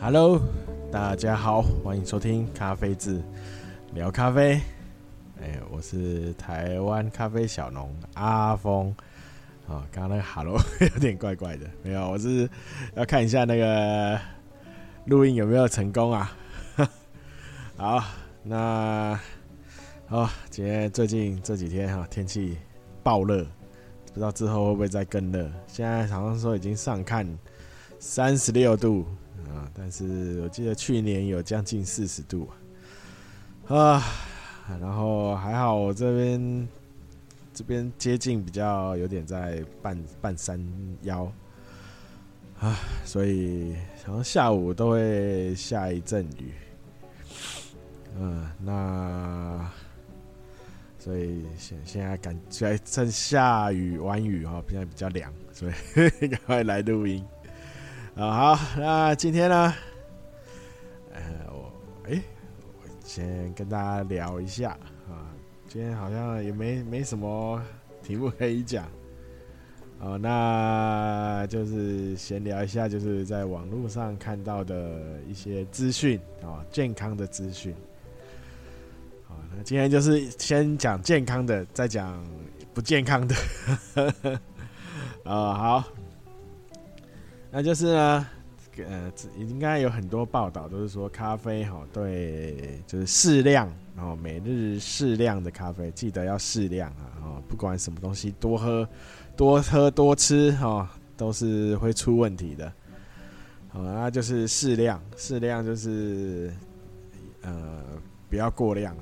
Hello，大家好，欢迎收听咖啡志聊咖啡。哎，我是台湾咖啡小农阿峰。啊，刚刚那个 Hello 有点怪怪的，没有，我是要看一下那个录音有没有成功啊。好，那好，今天最近这几天哈，天气爆热，不知道之后会不会再更热。现在好像说已经上看三十六度。但是我记得去年有将近四十度。啊，啊然后还好我这边这边接近比较有点在半半山腰。啊，所以好像下午都会下一阵雨，嗯，那所以现现在感觉趁下雨晚雨哈，现在比较凉，所以 赶快来录音。啊好，那今天呢？呃，我哎、我先跟大家聊一下啊。今天好像也没没什么题目可以讲。哦，那就是闲聊一下，就是在网络上看到的一些资讯啊，健康的资讯。好，那今天就是先讲健康的，再讲不健康的。啊，好。那就是呢，呃，应该有很多报道都是说咖啡哈，对，就是适量，然后每日适量的咖啡，记得要适量啊，哦不管什么东西多喝、多喝多吃哈，都是会出问题的。好，那就是适量，适量就是呃不要过量，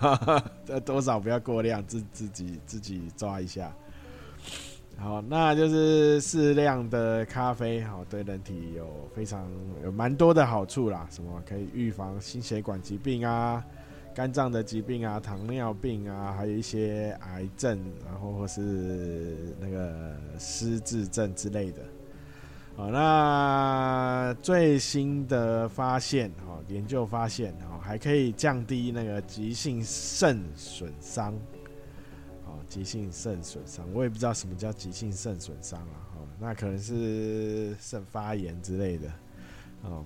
多少不要过量，自自己自己抓一下。好，那就是适量的咖啡，好，对人体有非常有蛮多的好处啦。什么可以预防心血管疾病啊、肝脏的疾病啊、糖尿病啊，还有一些癌症，然后或是那个失智症之类的。好，那最新的发现，哈，研究发现，哦，还可以降低那个急性肾损伤。急性肾损伤，我也不知道什么叫急性肾损伤啊，哦，那可能是肾发炎之类的，哦，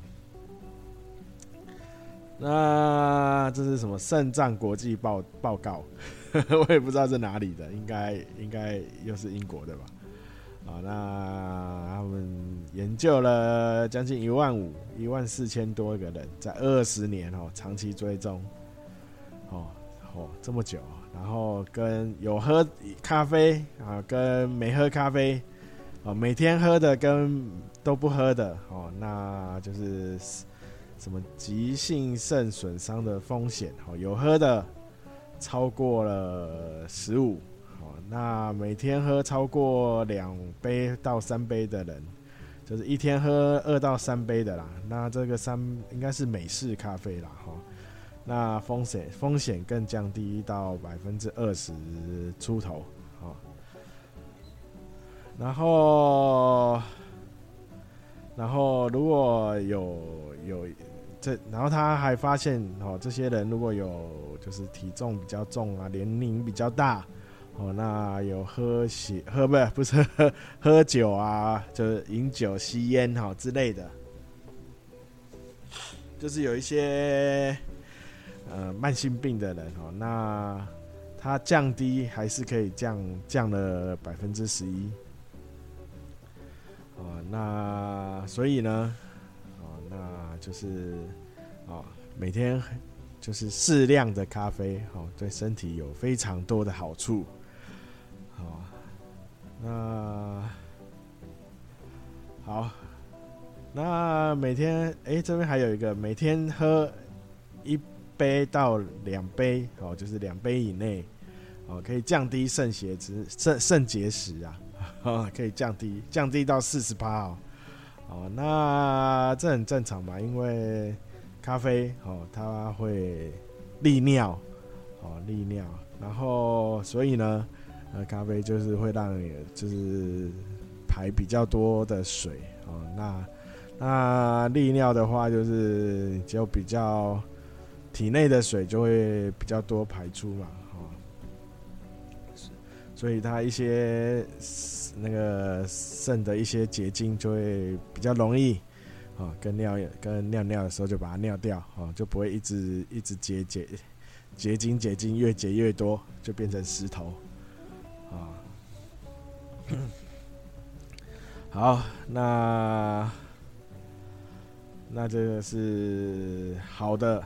那这是什么肾脏国际报报告？我也不知道是哪里的，应该应该又是英国的吧？啊，那他们研究了将近一万五一万四千多个人，在二十年哦，长期追踪，哦哦，这么久。然后跟有喝咖啡啊，跟没喝咖啡，哦，每天喝的跟都不喝的哦，那就是什么急性肾损伤的风险哦，有喝的超过了十五，哦，那每天喝超过两杯到三杯的人，就是一天喝二到三杯的啦，那这个三应该是美式咖啡啦，哈。那风险风险更降低到百分之二十出头，好，然后，然后如果有有这，然后他还发现哦，这些人如果有就是体重比较重啊，年龄比较大，哦，那有喝血喝不不是喝喝酒啊，就是饮酒吸烟哈之类的，就是有一些。呃，慢性病的人哦，那他降低还是可以降降了百分之十一，哦，那所以呢，哦，那就是哦，每天就是适量的咖啡，哦，对身体有非常多的好处，好，那好，那每天，哎、这边还有一个每天喝一。杯到两杯哦，就是两杯以内哦，可以降低肾血脂、肾肾结石啊，可以降低降低到四十八哦，哦，那这很正常嘛，因为咖啡哦，它会利尿哦，利尿，然后所以呢，呃，咖啡就是会让你就是排比较多的水哦，那那利尿的话就是就比较。体内的水就会比较多排出嘛，哈，所以它一些那个肾的一些结晶就会比较容易，哦，跟尿跟尿尿的时候就把它尿掉，哦，就不会一直一直结结结晶结晶越结越多，就变成石头，啊，好，那那这个是好的，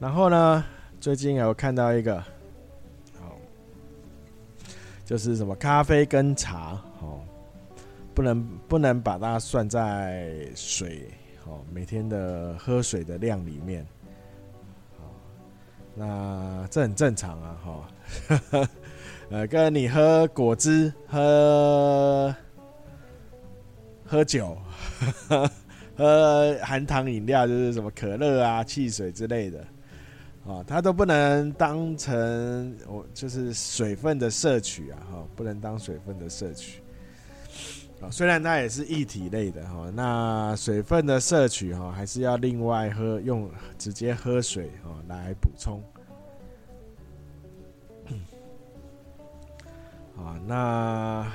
然后呢，最近有看到一个，哦，就是什么咖啡跟茶，哦。不能不能把它算在水哦，每天的喝水的量里面，那这很正常啊，哈，呃，跟你喝果汁、喝喝酒、喝含糖饮料，就是什么可乐啊、汽水之类的，啊，它都不能当成我就是水分的摄取啊，哈，不能当水分的摄取啊。虽然它也是液体类的哈，那水分的摄取哈，还是要另外喝，用直接喝水哦来补充。啊，那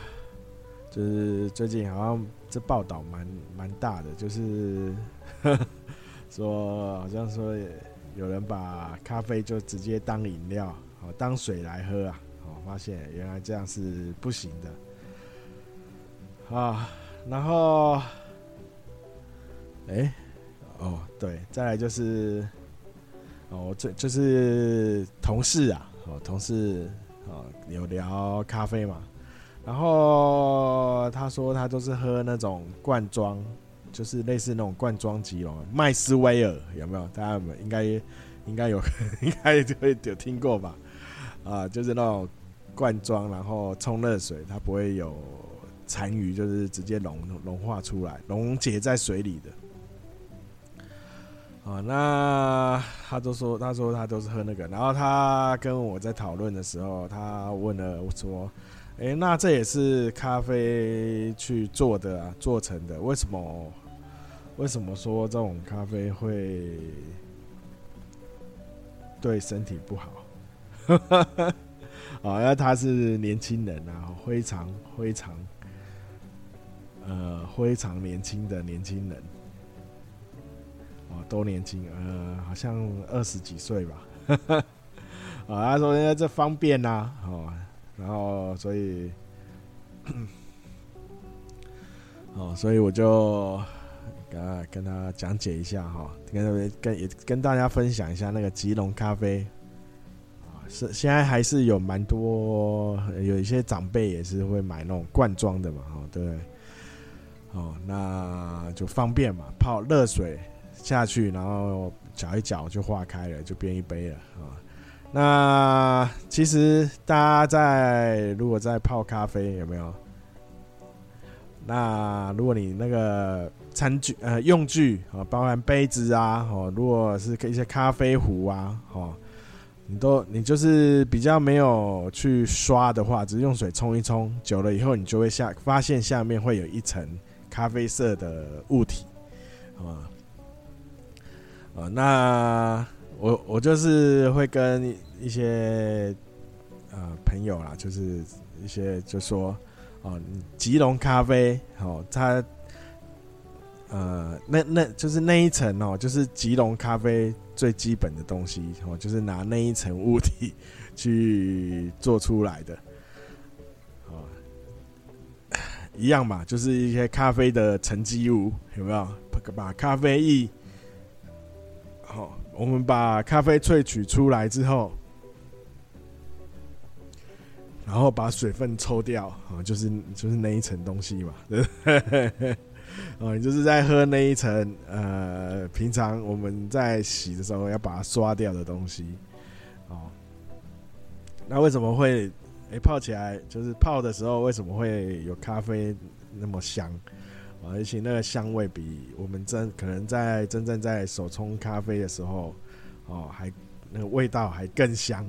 就是最近好像这报道蛮蛮大的，就是 说好像说也有人把咖啡就直接当饮料，哦，当水来喝啊，哦，发现原来这样是不行的。啊，然后，哎，哦，对，再来就是，哦，这就是同事啊，哦，同事，哦，有聊咖啡嘛，然后他说他都是喝那种罐装，就是类似那种罐装机哦，麦斯威尔有没有？大家应该应该有，应该就会有听过吧？啊，就是那种罐装，然后冲热水，它不会有。残余就是直接融融化出来，溶解在水里的。啊，那他都说，他说他都是喝那个。然后他跟我在讨论的时候，他问了我说：“哎、那这也是咖啡去做的啊，做成的？为什么？为什么说这种咖啡会对身体不好？”啊，因为他是年轻人啊，非常非常。呃，非常年轻的年轻人，哦，都年轻，呃，好像二十几岁吧。啊，他说因为这方便呐，哦，然后所以，哦，所以我就跟他跟他讲解一下哈，跟跟也跟大家分享一下那个吉隆咖啡，啊，是现在还是有蛮多有一些长辈也是会买那种罐装的嘛，哈，对。哦，那就方便嘛，泡热水下去，然后搅一搅就化开了，就变一杯了啊。那其实大家在如果在泡咖啡有没有？那如果你那个餐具呃用具啊，包含杯子啊，哦，如果是一些咖啡壶啊，哦，你都你就是比较没有去刷的话，只是用水冲一冲，久了以后你就会下发现下面会有一层。咖啡色的物体，啊，啊，那我我就是会跟一些呃朋友啦，就是一些就说哦，吉隆咖啡哦，它呃那那就是那一层哦，就是吉隆咖啡最基本的东西哦，就是拿那一层物体去做出来的。一样嘛，就是一些咖啡的沉积物，有没有？把咖啡液，好，我们把咖啡萃取出来之后，然后把水分抽掉，啊，就是就是那一层东西嘛，对？哦，你就是在喝那一层，呃，平常我们在洗的时候要把它刷掉的东西，哦，那为什么会？诶，泡起来就是泡的时候，为什么会有咖啡那么香？而且那个香味比我们真可能在真正在手冲咖啡的时候，哦，还那个味道还更香。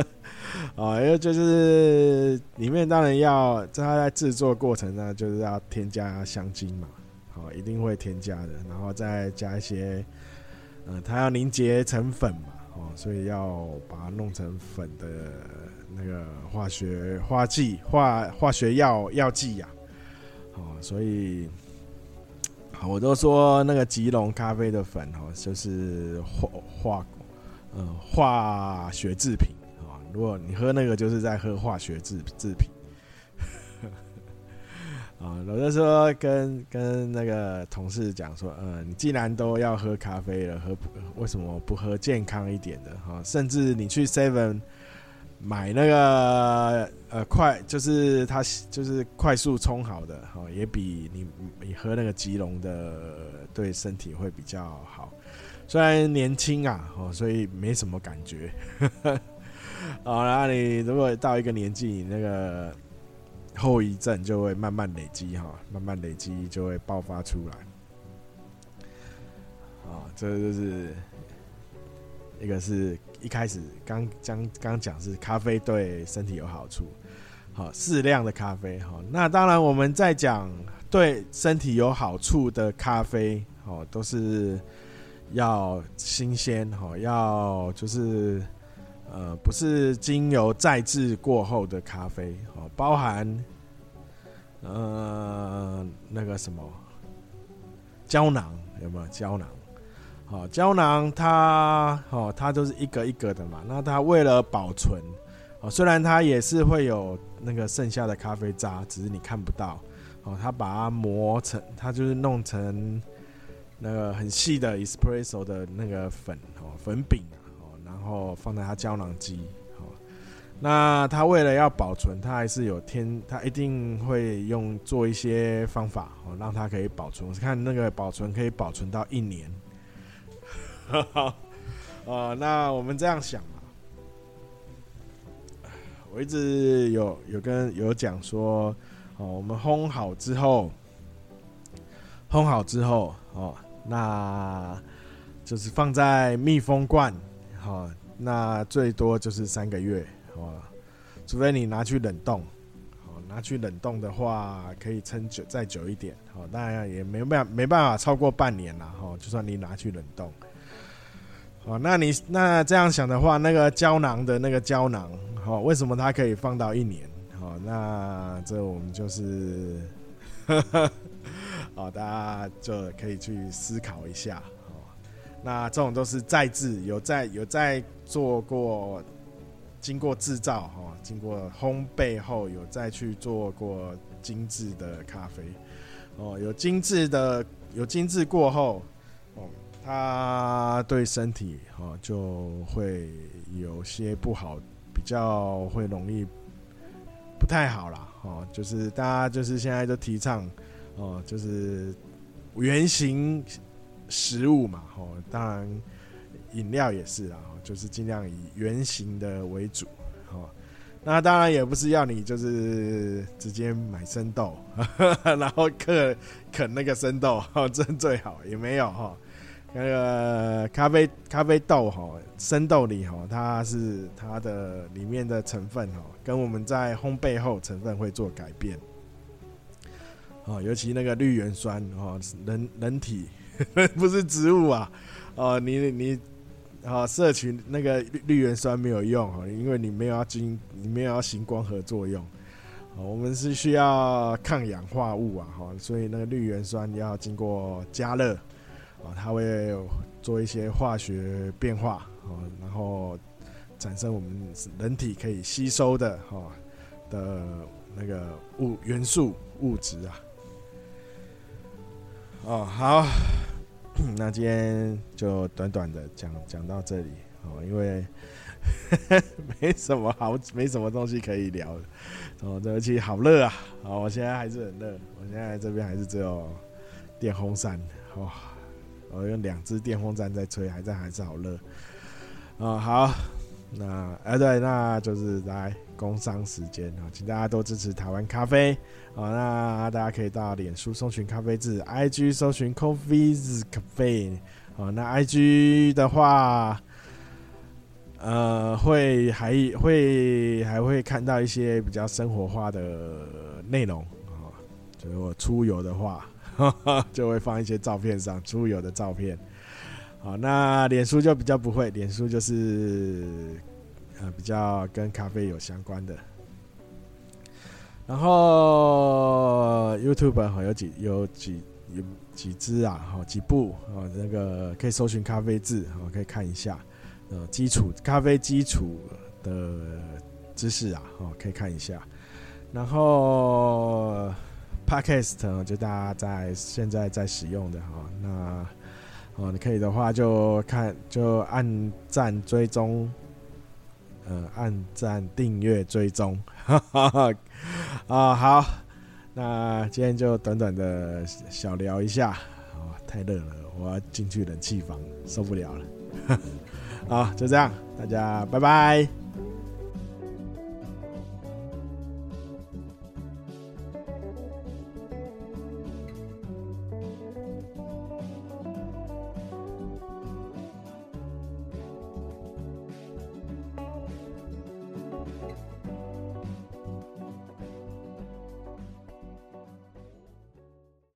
哦，因为就是里面当然要在它在制作过程呢，就是要添加香精嘛，哦，一定会添加的，然后再加一些，呃，它要凝结成粉嘛，哦，所以要把它弄成粉的。那个化学化剂化化学药药剂呀，哦，所以我都说那个吉隆咖啡的粉哦，就是化化呃化学制品啊。如果你喝那个，就是在喝化学制制品。啊，我就说跟跟那个同事讲说，呃，你既然都要喝咖啡了，喝为什么不喝健康一点的哈？甚至你去 Seven 买那个呃快，就是它就是快速冲好的哈，也比你你喝那个吉隆的对身体会比较好。虽然年轻啊，哦，所以没什么感觉。好，然后你如果到一个年纪，你那个。后遗症就会慢慢累积哈，慢慢累积就会爆发出来。啊，这个就是一个是一开始刚刚刚讲是咖啡对身体有好处，好适量的咖啡哈。那当然我们在讲对身体有好处的咖啡，哦，都是要新鲜哈，要就是。呃，不是经由再制过后的咖啡哦，包含呃那个什么胶囊有没有胶囊？哦，胶囊它哦，它都是一格一格的嘛。那它为了保存哦，虽然它也是会有那个剩下的咖啡渣，只是你看不到哦。它把它磨成，它就是弄成那个很细的 espresso 的那个粉哦，粉饼。然后放在它胶囊机，哦，那它为了要保存，它还是有天，它一定会用做一些方法哦，让它可以保存。看那个保存可以保存到一年，好，呃，那我们这样想啊，我一直有有跟有讲说，哦，我们烘好之后，烘好之后，哦，那就是放在密封罐。好，那最多就是三个月，哦，除非你拿去冷冻，哦，拿去冷冻的话可以撑久再久一点，哦，当然也没办没办法超过半年了，哦，就算你拿去冷冻，好，那你那这样想的话，那个胶囊的那个胶囊，好，为什么它可以放到一年？好，那这我们就是，好，大家就可以去思考一下。哦那这种都是再制，有在有在做过，经过制造哈，经过烘焙后有再去做过精致的咖啡，哦，有精致的有精致过后，哦，它对身体哈就会有些不好，比较会容易不太好啦。哦，就是大家就是现在都提倡哦，就是圆形。食物嘛，吼，当然饮料也是啦，就是尽量以圆形的为主，那当然也不是要你就是直接买生豆，然后嗑啃那个生豆，这最好也没有哈。那个咖啡咖啡豆哈，生豆里哈，它是它的里面的成分哈，跟我们在烘焙后成分会做改变。哦，尤其那个绿原酸哦，人人体。不是植物啊，哦，你你，啊，摄取那个绿原酸没有用啊，因为你没有要经，你没有要行光合作用，我们是需要抗氧化物啊，哈，所以那个绿原酸要经过加热，啊，它会做一些化学变化，啊，然后产生我们人体可以吸收的，哈的那个物元素物质啊。哦，好，那今天就短短的讲讲到这里哦，因为 没什么好，没什么东西可以聊的哦。这期好热啊！哦，我现在还是很热，我现在这边还是只有电风扇哦，我用两只电风扇在吹，还在还是好热啊。好，那哎对，那就是来工商时间啊，请大家多支持台湾咖啡。啊，那大家可以到脸书搜寻咖啡字，IG 搜寻 Coffee's Cafe。啊，那 IG 的话，呃，会还会还会看到一些比较生活化的内容啊。就是我出游的话，就会放一些照片上出游的照片。好，那脸书就比较不会，脸书就是呃比较跟咖啡有相关的。然后 YouTube 哈有几有几有几支啊，好几部啊，那个可以搜寻咖啡字，好可以看一下，呃，基础咖啡基础的知识啊，哦可以看一下，然后 Podcast 就大家在现在在使用的哈，那哦你可以的话就看就按赞追踪，呃按赞订阅追踪，哈哈哈啊好。那今天就短短的小聊一下，啊，太热了，我要进去冷气房，受不了了。好，就这样，大家拜拜。